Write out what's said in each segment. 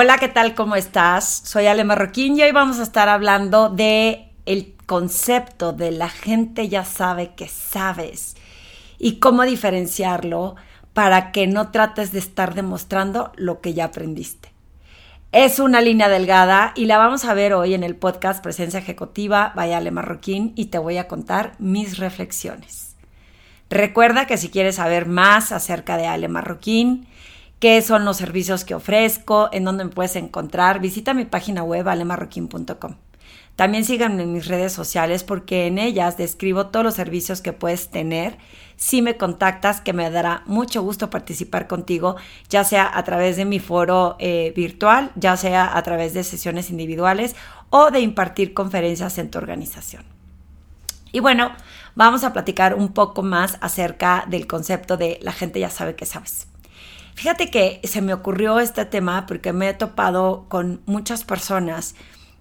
Hola, ¿qué tal? ¿Cómo estás? Soy Ale Marroquín y hoy vamos a estar hablando de el concepto de la gente ya sabe que sabes y cómo diferenciarlo para que no trates de estar demostrando lo que ya aprendiste. Es una línea delgada y la vamos a ver hoy en el podcast Presencia Ejecutiva Vaya Ale Marroquín y te voy a contar mis reflexiones. Recuerda que si quieres saber más acerca de Ale Marroquín, qué son los servicios que ofrezco, en dónde me puedes encontrar, visita mi página web alemarroquín.com. También síganme en mis redes sociales porque en ellas describo todos los servicios que puedes tener si me contactas, que me dará mucho gusto participar contigo, ya sea a través de mi foro eh, virtual, ya sea a través de sesiones individuales o de impartir conferencias en tu organización. Y bueno, vamos a platicar un poco más acerca del concepto de la gente ya sabe que sabes. Fíjate que se me ocurrió este tema porque me he topado con muchas personas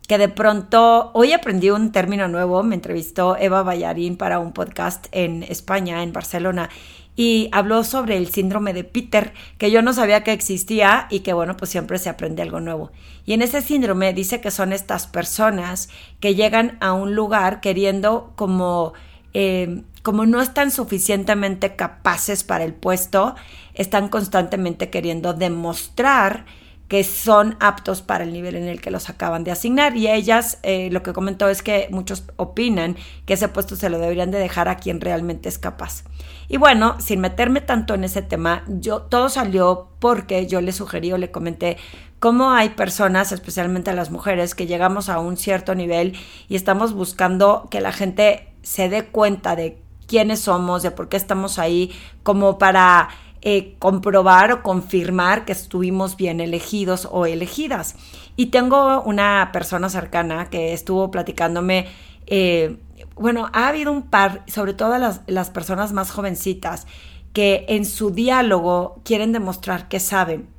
que de pronto, hoy aprendí un término nuevo, me entrevistó Eva Ballarín para un podcast en España, en Barcelona, y habló sobre el síndrome de Peter, que yo no sabía que existía y que bueno, pues siempre se aprende algo nuevo. Y en ese síndrome dice que son estas personas que llegan a un lugar queriendo como eh, como no están suficientemente capaces para el puesto, están constantemente queriendo demostrar que son aptos para el nivel en el que los acaban de asignar. Y ellas, eh, lo que comentó es que muchos opinan que ese puesto se lo deberían de dejar a quien realmente es capaz. Y bueno, sin meterme tanto en ese tema, yo todo salió porque yo le sugerí o le comenté cómo hay personas, especialmente las mujeres, que llegamos a un cierto nivel y estamos buscando que la gente se dé cuenta de quiénes somos, de por qué estamos ahí, como para eh, comprobar o confirmar que estuvimos bien elegidos o elegidas. Y tengo una persona cercana que estuvo platicándome, eh, bueno, ha habido un par, sobre todo las, las personas más jovencitas, que en su diálogo quieren demostrar que saben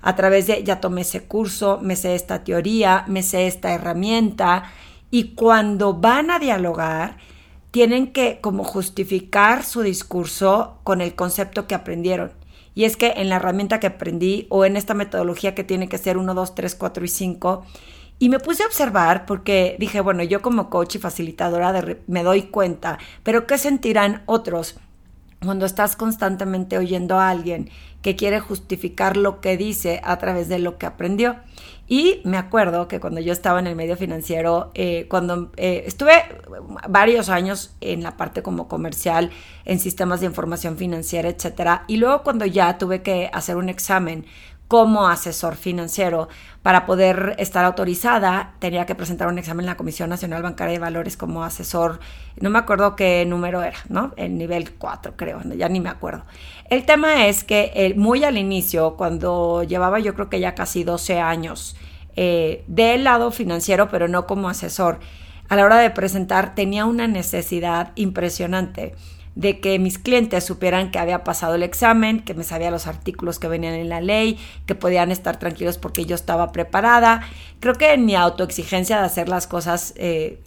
a través de ya tomé ese curso, me sé esta teoría, me sé esta herramienta y cuando van a dialogar tienen que como justificar su discurso con el concepto que aprendieron. Y es que en la herramienta que aprendí o en esta metodología que tiene que ser 1, 2, 3, 4 y 5, y me puse a observar porque dije, bueno, yo como coach y facilitadora me doy cuenta, pero ¿qué sentirán otros cuando estás constantemente oyendo a alguien que quiere justificar lo que dice a través de lo que aprendió? Y me acuerdo que cuando yo estaba en el medio financiero, eh, cuando eh, estuve varios años en la parte como comercial, en sistemas de información financiera, etcétera, y luego cuando ya tuve que hacer un examen como asesor financiero. Para poder estar autorizada, tenía que presentar un examen en la Comisión Nacional Bancaria de Valores como asesor. No me acuerdo qué número era, ¿no? El nivel 4, creo, ya ni me acuerdo. El tema es que eh, muy al inicio, cuando llevaba yo creo que ya casi 12 años eh, del lado financiero, pero no como asesor, a la hora de presentar tenía una necesidad impresionante de que mis clientes supieran que había pasado el examen, que me sabía los artículos que venían en la ley, que podían estar tranquilos porque yo estaba preparada. Creo que en mi autoexigencia de hacer las cosas eh,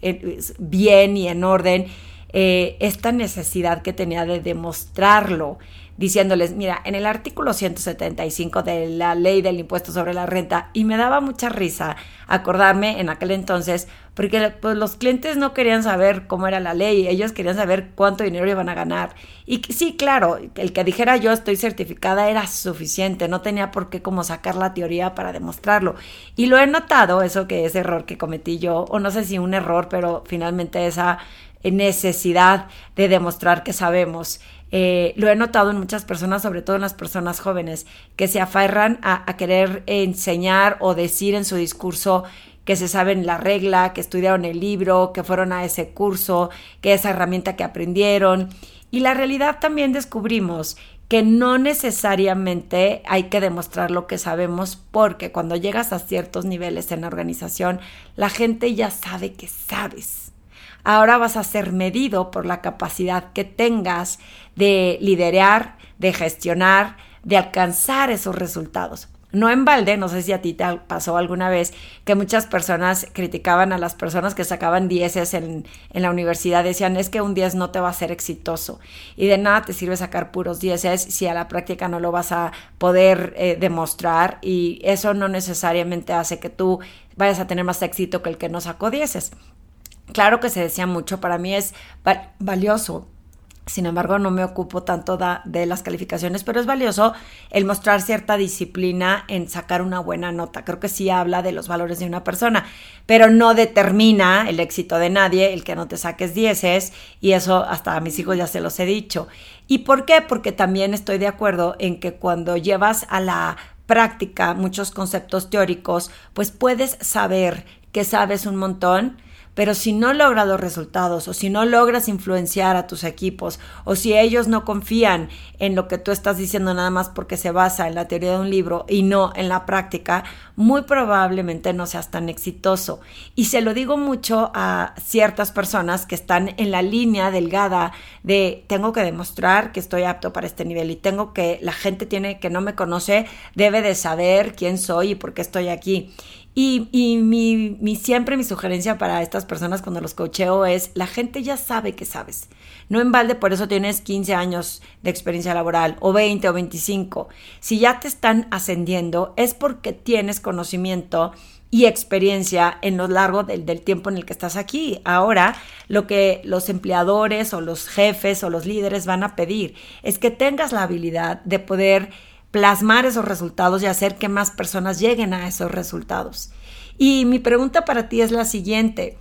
bien y en orden, eh, esta necesidad que tenía de demostrarlo, diciéndoles, mira, en el artículo 175 de la ley del impuesto sobre la renta, y me daba mucha risa acordarme en aquel entonces, porque pues, los clientes no querían saber cómo era la ley, ellos querían saber cuánto dinero iban a ganar. Y sí, claro, el que dijera yo estoy certificada era suficiente, no tenía por qué como sacar la teoría para demostrarlo. Y lo he notado, eso que es error que cometí yo, o no sé si un error, pero finalmente esa necesidad de demostrar que sabemos. Eh, lo he notado en muchas personas, sobre todo en las personas jóvenes, que se aferran a, a, querer enseñar o decir en su discurso que se saben la regla, que estudiaron el libro, que fueron a ese curso, que esa herramienta que aprendieron. Y la realidad también descubrimos que no necesariamente hay que demostrar lo que sabemos porque cuando llegas a ciertos niveles en la organización, la gente ya sabe que sabes. Ahora vas a ser medido por la capacidad que tengas de liderar, de gestionar, de alcanzar esos resultados. No en balde, no sé si a ti te pasó alguna vez que muchas personas criticaban a las personas que sacaban dieces en, en, la universidad, decían es que un 10 no te va a ser exitoso y de nada te sirve sacar puros dieces si a la práctica no lo vas a poder eh, demostrar y eso no necesariamente hace que tú vayas a tener más éxito que el que no sacó dieces. Claro que se decía mucho, para mí es valioso sin embargo, no me ocupo tanto de las calificaciones, pero es valioso el mostrar cierta disciplina en sacar una buena nota. Creo que sí habla de los valores de una persona, pero no determina el éxito de nadie el que no te saques dieces y eso hasta a mis hijos ya se los he dicho. ¿Y por qué? Porque también estoy de acuerdo en que cuando llevas a la práctica muchos conceptos teóricos, pues puedes saber que sabes un montón, pero si no logras los resultados o si no logras influenciar a tus equipos o si ellos no confían en lo que tú estás diciendo nada más porque se basa en la teoría de un libro y no en la práctica, muy probablemente no seas tan exitoso. Y se lo digo mucho a ciertas personas que están en la línea delgada de tengo que demostrar que estoy apto para este nivel y tengo que la gente tiene que no me conoce debe de saber quién soy y por qué estoy aquí. Y, y mi, mi, siempre mi sugerencia para estas personas cuando los cocheo es, la gente ya sabe que sabes. No en balde, por eso tienes 15 años de experiencia laboral, o 20 o 25. Si ya te están ascendiendo, es porque tienes conocimiento y experiencia en lo largo del, del, tiempo en el que estás aquí. Ahora, lo que los empleadores o los jefes o los líderes van a pedir es que tengas la habilidad de poder plasmar esos resultados y hacer que más personas lleguen a esos resultados. Y mi pregunta para ti es la siguiente.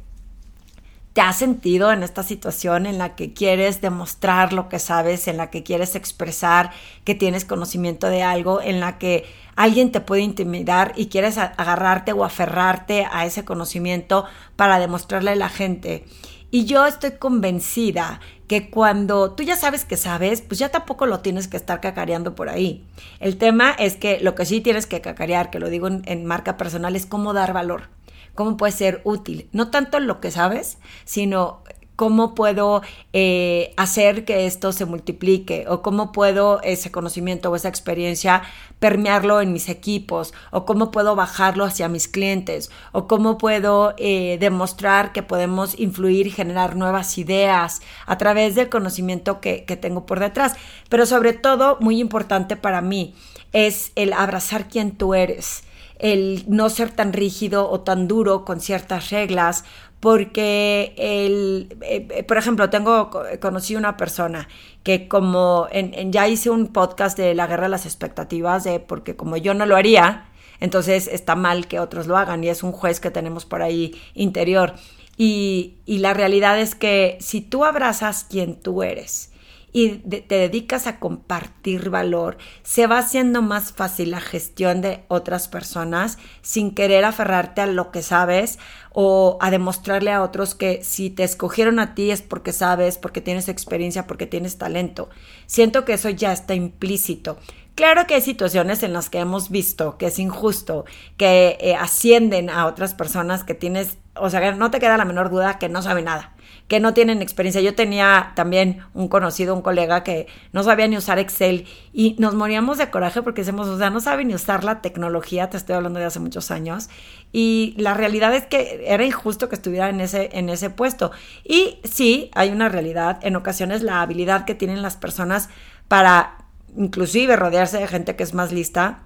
¿Te has sentido en esta situación en la que quieres demostrar lo que sabes, en la que quieres expresar que tienes conocimiento de algo, en la que alguien te puede intimidar y quieres agarrarte o aferrarte a ese conocimiento para demostrarle a la gente? Y yo estoy convencida que cuando tú ya sabes que sabes, pues ya tampoco lo tienes que estar cacareando por ahí. El tema es que lo que sí tienes que cacarear, que lo digo en, marca personal, es cómo dar valor, cómo puede ser útil. No tanto lo que sabes, sino cómo puedo eh, hacer que esto se multiplique o cómo puedo ese conocimiento o esa experiencia permearlo en mis equipos o cómo puedo bajarlo hacia mis clientes o cómo puedo eh, demostrar que podemos influir y generar nuevas ideas a través del conocimiento que, que tengo por detrás. Pero sobre todo, muy importante para mí, es el abrazar quien tú eres el no ser tan rígido o tan duro con ciertas reglas porque el, eh, eh, por ejemplo, tengo, conocí una persona que como en, ya hice un podcast de la guerra de las expectativas, de, porque como yo no lo haría, entonces está mal que otros lo hagan y es un juez que tenemos por ahí interior. Y, y la realidad es que si tú abrazas quien tú eres, y te dedicas a compartir valor, se va haciendo más fácil la gestión de otras personas sin querer aferrarte a lo que sabes o a demostrarle a otros que si te escogieron a ti es porque sabes, porque tienes experiencia, porque tienes talento. Siento que eso ya está implícito. Claro que hay situaciones en las que hemos visto que es injusto, que eh, ascienden a otras personas que tienes, o sea, no te queda la menor duda que no sabe nada que no tienen experiencia. Yo tenía también un conocido, un colega que no sabía ni usar Excel y nos moríamos de coraje porque decimos, o sea, no sabe ni usar la tecnología, te estoy hablando de hace muchos años. Y la realidad es que era injusto que estuviera en ese, en ese puesto. Y sí, hay una realidad, en ocasiones la habilidad que tienen las personas para inclusive rodearse de gente que es más lista,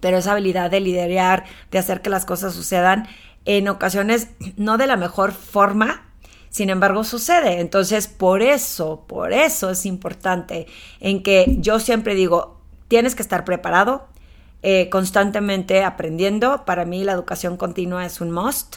pero esa habilidad de liderar, de hacer que las cosas sucedan, en ocasiones no de la mejor forma, sin embargo, sucede. Entonces, por eso, por eso es importante en que yo siempre digo, tienes que estar preparado, eh, constantemente aprendiendo. Para mí la educación continua es un must.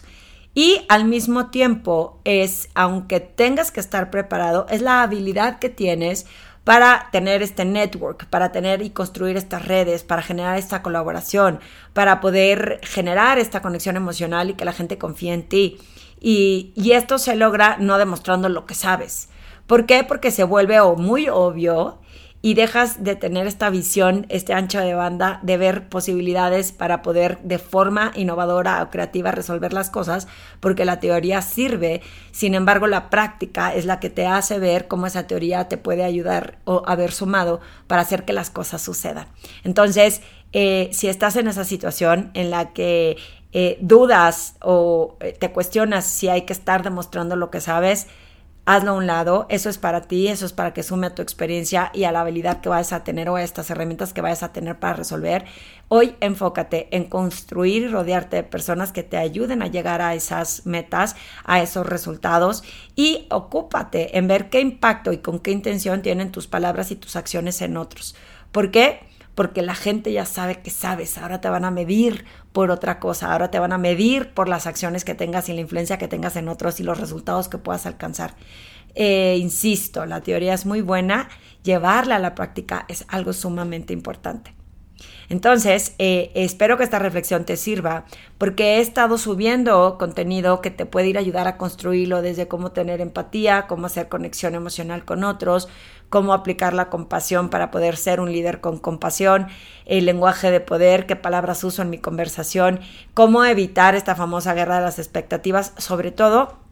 Y al mismo tiempo es, aunque tengas que estar preparado, es la habilidad que tienes para tener este network, para tener y construir estas redes, para generar esta colaboración, para poder generar esta conexión emocional y que la gente confíe en ti. Y, esto se logra no demostrando lo que sabes. ¿Por qué? Porque se vuelve o muy obvio y dejas de tener esta visión, este ancho de banda, de ver posibilidades para poder de forma innovadora o creativa resolver las cosas, porque la teoría sirve, sin embargo la práctica es la que te hace ver cómo esa teoría te puede ayudar o haber sumado para hacer que las cosas sucedan. Entonces, eh, si estás en esa situación en la que eh, dudas o eh, te cuestionas si hay que estar demostrando lo que sabes, hazlo a un lado, eso es para ti, eso es para que sume a tu experiencia y a la habilidad que vayas a tener o a estas herramientas que vayas a tener para resolver. Hoy enfócate en construir y rodearte de personas que te ayuden a llegar a esas metas, a esos resultados y ocúpate en ver qué impacto y con qué intención tienen tus palabras y tus acciones en otros. ¿Por qué? Porque la gente ya sabe que sabes, ahora te van a medir por otra cosa, ahora te van a medir por las acciones que tengas y la influencia que tengas en otros y los resultados que puedas alcanzar. Eh, insisto, la teoría es muy buena, llevarla a la práctica es algo sumamente importante. Entonces, eh, espero que esta reflexión te sirva porque he estado subiendo contenido que te puede ir a ayudar a construirlo desde cómo tener empatía, cómo hacer conexión emocional con otros, cómo aplicar la compasión para poder ser un líder con compasión, el lenguaje de poder, qué palabras uso en mi conversación, cómo evitar esta famosa guerra de las expectativas, sobre todo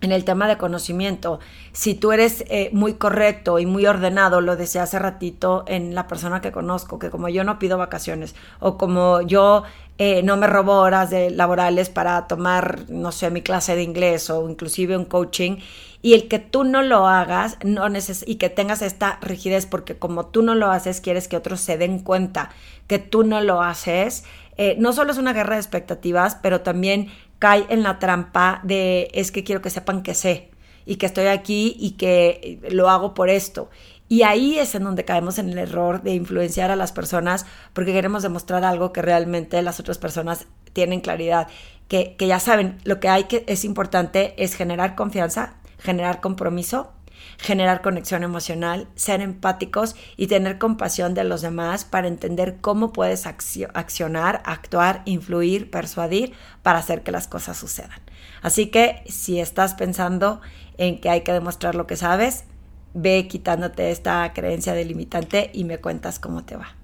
en el tema de conocimiento. Si tú eres eh, muy correcto y muy ordenado, lo decía hace ratito en la persona que conozco, que como yo no pido vacaciones o como yo eh, no me robo horas de laborales para tomar, no sé, mi clase de inglés o inclusive un coaching, y el que tú no lo hagas no neces y que tengas esta rigidez porque como tú no lo haces, quieres que otros se den cuenta que tú no lo haces, eh, no solo es una guerra de expectativas, pero también cae en la trampa de es que quiero que sepan que sé y que estoy aquí y que lo hago por esto. Y ahí es en donde caemos en el error de influenciar a las personas porque queremos demostrar algo que realmente las otras personas tienen claridad, que, que ya saben, lo que hay que es importante es generar confianza, generar compromiso generar conexión emocional, ser empáticos y tener compasión de los demás para entender cómo puedes accionar, actuar, influir, persuadir para hacer que las cosas sucedan. Así que si estás pensando en que hay que demostrar lo que sabes, ve quitándote esta creencia delimitante y me cuentas cómo te va.